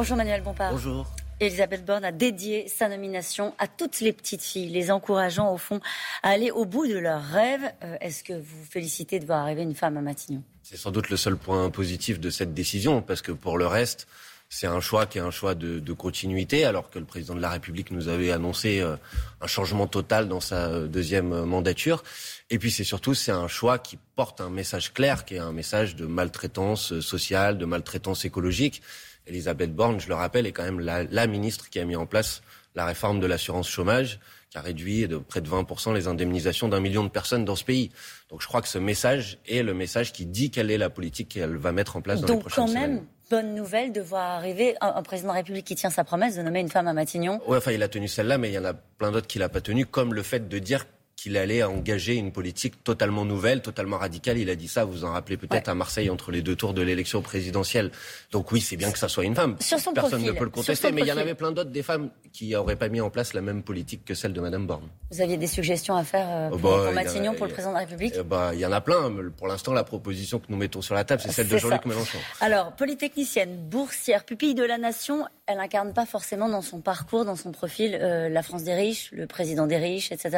Bonjour Manuel Bompard. Bonjour. Elisabeth Borne a dédié sa nomination à toutes les petites filles, les encourageant au fond à aller au bout de leurs rêves. Euh, est-ce que vous félicitez de voir arriver une femme à Matignon? C'est sans doute le seul point positif de cette décision, parce que pour le reste, c'est un choix qui est un choix de, de, continuité, alors que le président de la République nous avait annoncé euh, un changement total dans sa deuxième mandature. Et puis c'est surtout c'est un choix qui porte un message clair, qui est un message de maltraitance sociale, de maltraitance écologique. Elisabeth Borne, je le rappelle, est quand même la, la ministre qui a mis en place la réforme de l'assurance chômage, qui a réduit de près de 20% les indemnisations d'un million de personnes dans ce pays. Donc je crois que ce message est le message qui dit quelle est la politique qu'elle va mettre en place dans Donc les prochaines quand même, semaines. bonne nouvelle de voir arriver un, un, président de la République qui tient sa promesse de nommer une femme à Matignon. Oui, enfin il a tenu celle-là, mais il y en a plein d'autres qu'il n'a pas tenu, comme le fait de dire qu'il allait engager une politique totalement nouvelle, totalement radicale. Il a dit ça, vous vous en rappelez peut-être, ouais. à Marseille, entre les deux tours de l'élection présidentielle. Donc oui, c'est bien que ça soit une femme. Sur son Personne profil, ne peut le contester, mais il y en avait plein d'autres, des femmes qui n'auraient pas mis en place la même politique que celle de Madame Borne. Vous aviez des suggestions à faire euh, pour, bah, pour Matignon, a, pour le président de la République? Il bah, y en a plein. Pour l'instant, la proposition que nous mettons sur la table, c'est celle de Jean-Luc Mélenchon. Alors, polytechnicienne, boursière, pupille de la nation, elle incarne pas forcément dans son parcours, dans son profil, euh, la France des riches, le président des riches, etc.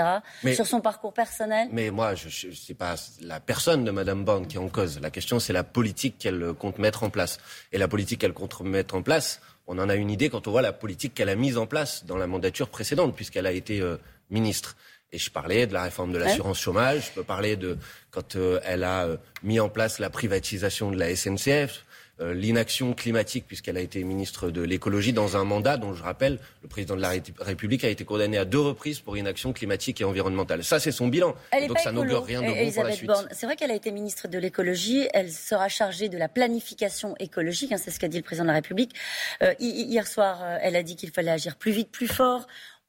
Mais, Sur son parcours personnel mais moi, je ne sais pas la personne de Mme Borne qui est en cause. La question, c'est la politique qu'elle compte mettre en place. Et la politique qu'elle compte mettre en place, on en a une idée quand on voit la politique qu'elle a mise en place dans la mandature précédente, puisqu'elle a été euh, ministre. Et je parlais de la réforme de l'assurance chômage, je peux parler de quand euh, elle a euh, mis en place la privatisation de la SNCF, l'inaction climatique, puisqu'elle a été ministre de l'écologie dans un mandat dont, je rappelle, le président de la République a été condamné à deux reprises pour inaction climatique et environnementale. Ça, c'est son bilan. Elle Donc ça n'augure rien de bon Elisabeth pour la suite. Borne. C'est vrai qu'elle a été ministre de l'écologie. Elle sera chargée de la planification écologique. Hein, c'est ce qu'a dit le président de la République. Euh, hier soir, euh, elle a dit qu'il fallait agir plus vite, plus fort.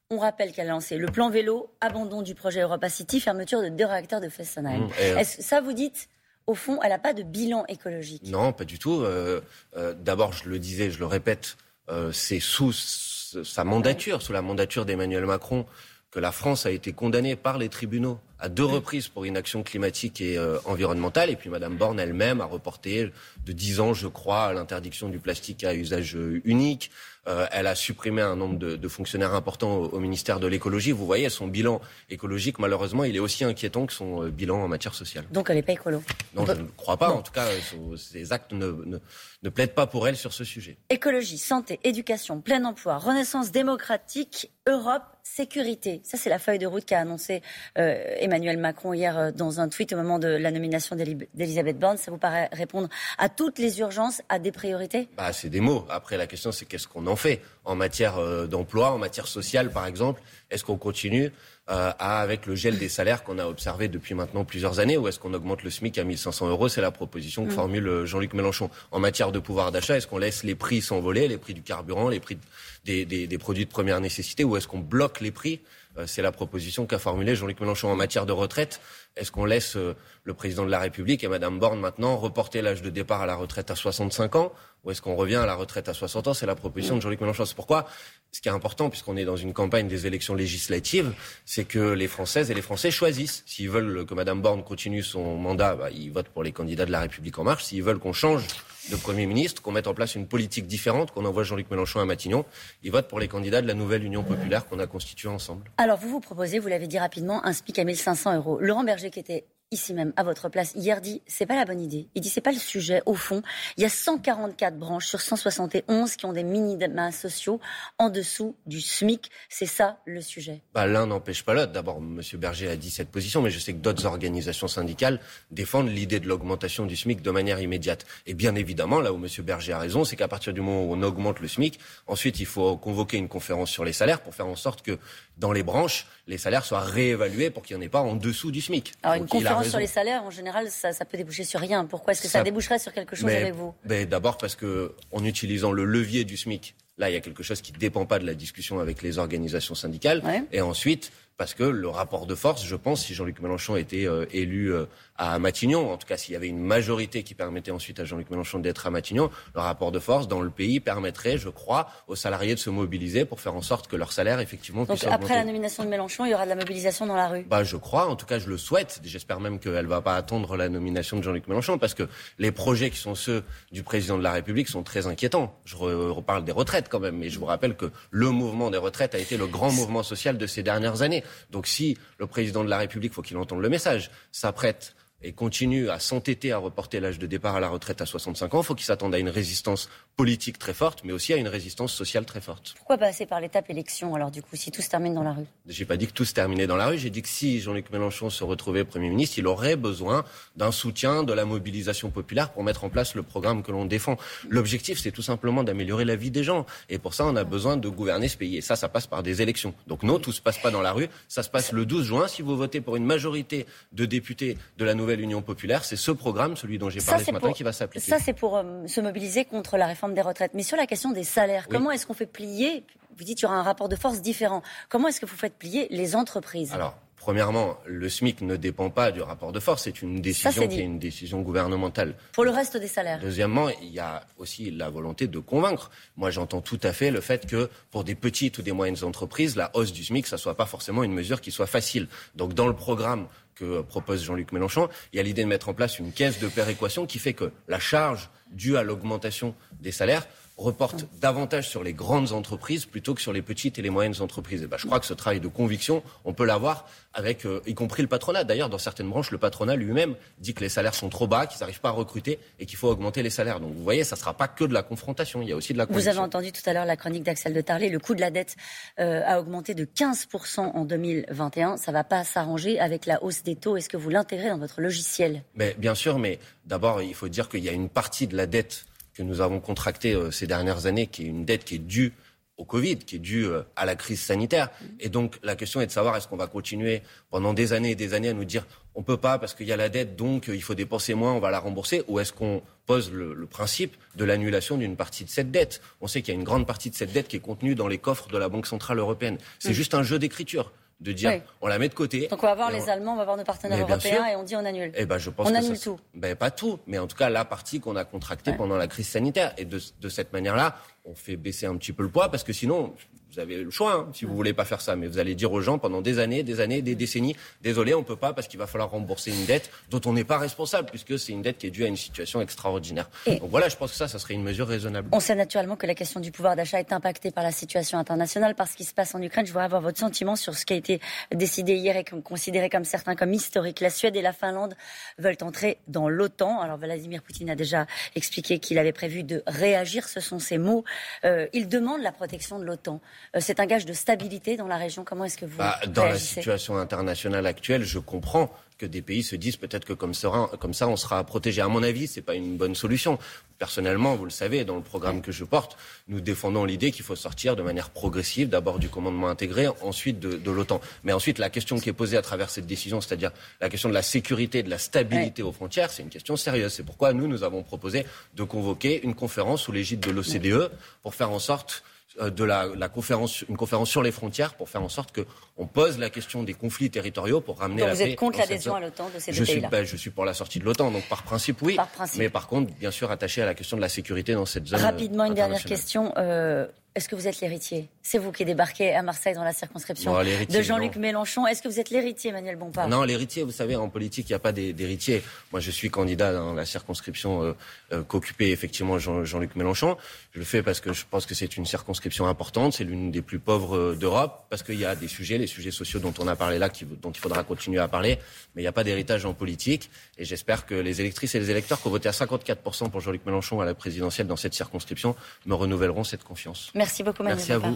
On rappelle qu'elle a lancé le plan vélo, abandon du projet Europa City, fermeture de deux réacteurs de Fessenheim. Mmh, Est-ce ça vous dites au fond, elle n'a pas de bilan écologique. Non, pas du tout. Euh, euh, D'abord, je le disais, je le répète, euh, c'est sous sa mandature, sous la mandature d'Emmanuel Macron, que la France a été condamnée par les tribunaux à deux reprises pour inaction climatique et euh, environnementale. Et puis Madame Borne elle-même a reporté de 10 ans, je crois, l'interdiction du plastique à usage unique. Euh, elle a supprimé un nombre de, de fonctionnaires importants au, au, ministère de l'écologie. Vous voyez, son bilan écologique, malheureusement, il est aussi inquiétant que son euh, bilan en matière sociale. Donc elle n'est pas écolo Non, je ne crois pas. Non. En tout cas, son, ses actes ne, ne, ne, plaident pas pour elle sur ce sujet. Écologie, santé, éducation, plein emploi, renaissance démocratique, Europe, sécurité. Ça, c'est la feuille de route qu'a annoncé euh, Emmanuel Macron hier euh, dans un tweet au moment de la nomination d'Elisabeth Borne. Ça vous paraît répondre à toutes les urgences, à des priorités? Bah, C'est des mots. Après, la question, c'est qu'est-ce qu'on en fait en matière euh, d'emploi, en matière sociale, par exemple Est-ce qu'on continue euh, à, avec le gel des salaires qu'on a observé depuis maintenant plusieurs années ou est-ce qu'on augmente le SMIC à 1500 euros? C'est la proposition que mmh. formule Jean-Luc Mélenchon. En matière de pouvoir d'achat, est-ce qu'on laisse les prix s'envoler, les prix du carburant, les prix des, des, des produits de première nécessité ou est-ce qu'on bloque les prix? Euh, C'est la proposition qu'a formulée Jean-Luc Mélenchon en matière de retraite. Est-ce qu'on laisse euh, le président de la République et Madame Borne maintenant reporter l'âge de départ à la retraite à 65 ans? Ou est-ce qu'on revient à la retraite à 60 ans C'est la proposition de Jean-Luc Mélenchon. C'est pourquoi ce qui est important, puisqu'on est dans une campagne des élections législatives, c'est que les Françaises et les Français choisissent. S'ils veulent que Madame Borne continue son mandat, bah, ils votent pour les candidats de la République en marche. S'ils veulent qu'on change de Premier ministre, qu'on mette en place une politique différente, qu'on envoie Jean-Luc Mélenchon à Matignon, ils votent pour les candidats de la nouvelle Union populaire qu'on a constituée ensemble. Alors vous vous proposez, vous l'avez dit rapidement, un SPIC à 1500 euros. Laurent Berger, qui était ici même, à votre place, hier dit c'est pas la bonne idée. Il dit c'est pas le sujet. Au fond, il y a 144 branches sur 171 qui ont des minima sociaux en dessous du SMIC. C'est ça le sujet. Bah, L'un n'empêche pas l'autre. D'abord, M. Berger a dit cette position, mais je sais que d'autres organisations syndicales défendent l'idée de l'augmentation du SMIC de manière immédiate. Et bien évidemment, là où M. Berger a raison, c'est qu'à partir du moment où on augmente le SMIC, ensuite il faut convoquer une conférence sur les salaires pour faire en sorte que dans les branches, les salaires soient réévalués pour qu'il n'y en ait pas en dessous du SMIC. Alors, une conférence sur les salaires, en général, ça, ça peut déboucher sur rien. Pourquoi est-ce que ça, ça, déboucherait sur quelque chose mais, avec vous? D'abord parce que, en utilisant le levier du SMIC, là, il y a quelque chose qui ne dépend pas de la discussion avec les organisations syndicales. Ouais. Et ensuite, parce que le rapport de force, je pense, si Jean-Luc Mélenchon était euh, élu euh, à Matignon, en tout cas s'il y avait une majorité qui permettait ensuite à Jean-Luc Mélenchon d'être à Matignon, le rapport de force dans le pays permettrait, je crois, aux salariés de se mobiliser pour faire en sorte que leur salaire effectivement puisse Donc après la nomination de Mélenchon, il y aura de la mobilisation dans la rue bah, Je crois, en tout cas je le souhaite. J'espère même qu'elle ne va pas attendre la nomination de Jean-Luc Mélenchon parce que les projets qui sont ceux du président de la République sont très inquiétants. Je reparle des retraites quand même, mais je vous rappelle que le mouvement des retraites a été le grand mouvement social de ces dernières années. Donc si le président de la République, faut qu'il entende le message, s'apprête et continue à s'entêter à reporter l'âge de départ à la retraite à 65 ans, il faut qu'il s'attende à une résistance politique très forte, mais aussi à une résistance sociale très forte. Pourquoi passer par l'étape élection, alors, du coup, si tout se termine dans la rue? J'ai pas dit que tout se terminait dans la rue, j'ai dit que si Jean-Luc Mélenchon se retrouvait Premier ministre, il aurait besoin d'un soutien, de la mobilisation populaire pour mettre en place le programme que l'on défend. L'objectif, c'est tout simplement d'améliorer la vie des gens. Et pour ça, on a besoin de gouverner ce pays. Et ça, ça passe par des élections. Donc non, tout se passe pas dans la rue. Ça se passe le 12 juin. Si vous votez pour une majorité de députés de la nouvelle Union populaire, c'est ce programme, celui dont j'ai parlé ce matin, qui va s'appliquer. Ça, c'est pour euh, se mobiliser contre la réforme des retraites. Mais sur la question des salaires, comment est-ce qu'on fait plier Vous dites qu'il y aura un rapport de force différent. Comment est-ce que vous faites plier les entreprises? Alors, Premièrement, le SMIC ne dépend pas du rapport de force, c'est une décision qui est une décision gouvernementale. Pour le reste des salaires. Deuxièmement, il y a aussi la volonté de convaincre. Moi, j'entends tout à fait le fait que pour des petites ou des moyennes entreprises, la hausse du SMIC, ça soit pas forcément une mesure qui soit facile. Donc, dans le programme que propose Jean-Luc Mélenchon, il y a l'idée de mettre en place une caisse de péréquation qui fait que la charge due à l'augmentation des salaires reporte davantage sur les grandes entreprises plutôt que sur les petites et les moyennes entreprises. Et ben, je crois que ce travail de conviction, on peut l'avoir avec, euh, y compris le patronat. D'ailleurs, dans certaines branches, le patronat lui-même dit que les salaires sont trop bas, qu'ils n'arrivent pas à recruter et qu'il faut augmenter les salaires. Donc, vous voyez, ça ne sera pas que de la confrontation. Il y a aussi de la conviction. Vous avez entendu tout à l'heure la chronique d'Axel de Tarlé. Le coût de la dette euh, a augmenté de 15% en 2021. Ça ne va pas s'arranger avec la hausse des taux. Est-ce que vous l'intégrez dans votre logiciel? Mais, Bien sûr, mais d'abord, il faut dire qu'il y a une partie de la dette que nous avons contractée euh, ces dernières années, qui est une dette qui est due au Covid, qui est due euh, à la crise sanitaire. Et donc la question est de savoir est-ce qu'on va continuer pendant des années et des années à nous dire on peut pas parce qu'il y a la dette, donc euh, il faut dépenser moins, on va la rembourser, ou est-ce qu'on pose le, le, principe de l'annulation d'une partie de cette dette? On sait qu'il y a une grande partie de cette dette qui est contenue dans les coffres de la Banque centrale européenne. C'est juste un jeu d'écriture de dire on la met de côté. Donc on va voir les Allemands, on va voir nos partenaires européens et on dit on annule. Eh ben je pense on annule tout. Ben pas tout, mais en tout cas la partie qu'on a contractée pendant la crise sanitaire. Et de, de cette manière-là, on fait baisser un petit peu le poids parce que sinon, vous avez le choix hein, si vous voulez pas faire ça, mais vous allez dire aux gens pendant des années, des années, des décennies, désolé, on peut pas parce qu'il va falloir rembourser une dette dont on n'est pas responsable puisque c'est une dette qui est due à une situation extraordinaire. Donc voilà, je pense que ça, ça serait une mesure raisonnable. On sait naturellement que la question du pouvoir d'achat est impactée par la situation internationale, par ce qui se passe en Ukraine. Je voudrais avoir votre sentiment sur ce qui a été décidé hier et considéré comme certains comme historique. La Suède et la Finlande veulent entrer dans l'OTAN. Alors Vladimir Poutine a déjà expliqué qu'il avait prévu de réagir. Ce sont ses mots. Euh, il demande la protection de l'OTAN. Euh, c'est un gage de stabilité dans la région. Comment est-ce que vous bah, Dans la situation internationale actuelle, je comprends que des pays se disent peut-être que comme ça, comme ça, on sera protégé. À mon avis, ce n'est pas une bonne solution. Personnellement, vous le savez, dans le programme que je porte, nous défendons l'idée qu'il faut sortir de manière progressive, d'abord du commandement intégré, ensuite de, de l'OTAN. Mais ensuite, la question qui est posée à travers cette décision, c'est-à-dire la question de la sécurité, de la stabilité aux frontières, c'est une question sérieuse. C'est pourquoi nous, nous avons proposé de convoquer une conférence sous l'égide de l'OCDE pour faire en sorte de la, la, conférence, une conférence sur les frontières pour faire en sorte qu'on pose la question des conflits territoriaux pour ramener donc la vous êtes contre l'adhésion à l'OTAN de ces deux pays-là ben, Je suis pour la sortie de l'OTAN, donc par principe oui. Par principe. Mais par contre, bien sûr, attaché à la question de la sécurité dans cette zone. Rapidement, une dernière question. Euh, est-ce que vous êtes l'héritier? C'est vous qui débarquez à Marseille dans la circonscription de Jean-Luc Mélenchon. Est-ce que vous êtes l'héritier, Emmanuel Bompard? Non, l'héritier, vous savez, en politique, il n'y a pas d'héritier. Moi, je suis candidat dans la circonscription euh, euh, qu'occupait effectivement Jean-Luc Mélenchon. Je le fais parce que je pense que c'est une circonscription importante, c'est l'une des plus pauvres euh, d'Europe, parce qu'il y a des sujets, les sujets sociaux dont on a parlé là, qui, dont il faudra continuer à parler, mais il n'y a pas d'héritage en politique. Et j'espère que les électrices et les électeurs qui ont voté à 54% pour Jean-Luc Mélenchon à la présidentielle dans cette circonscription me renouvelleront cette confiance. Merci beaucoup, Merci à vous.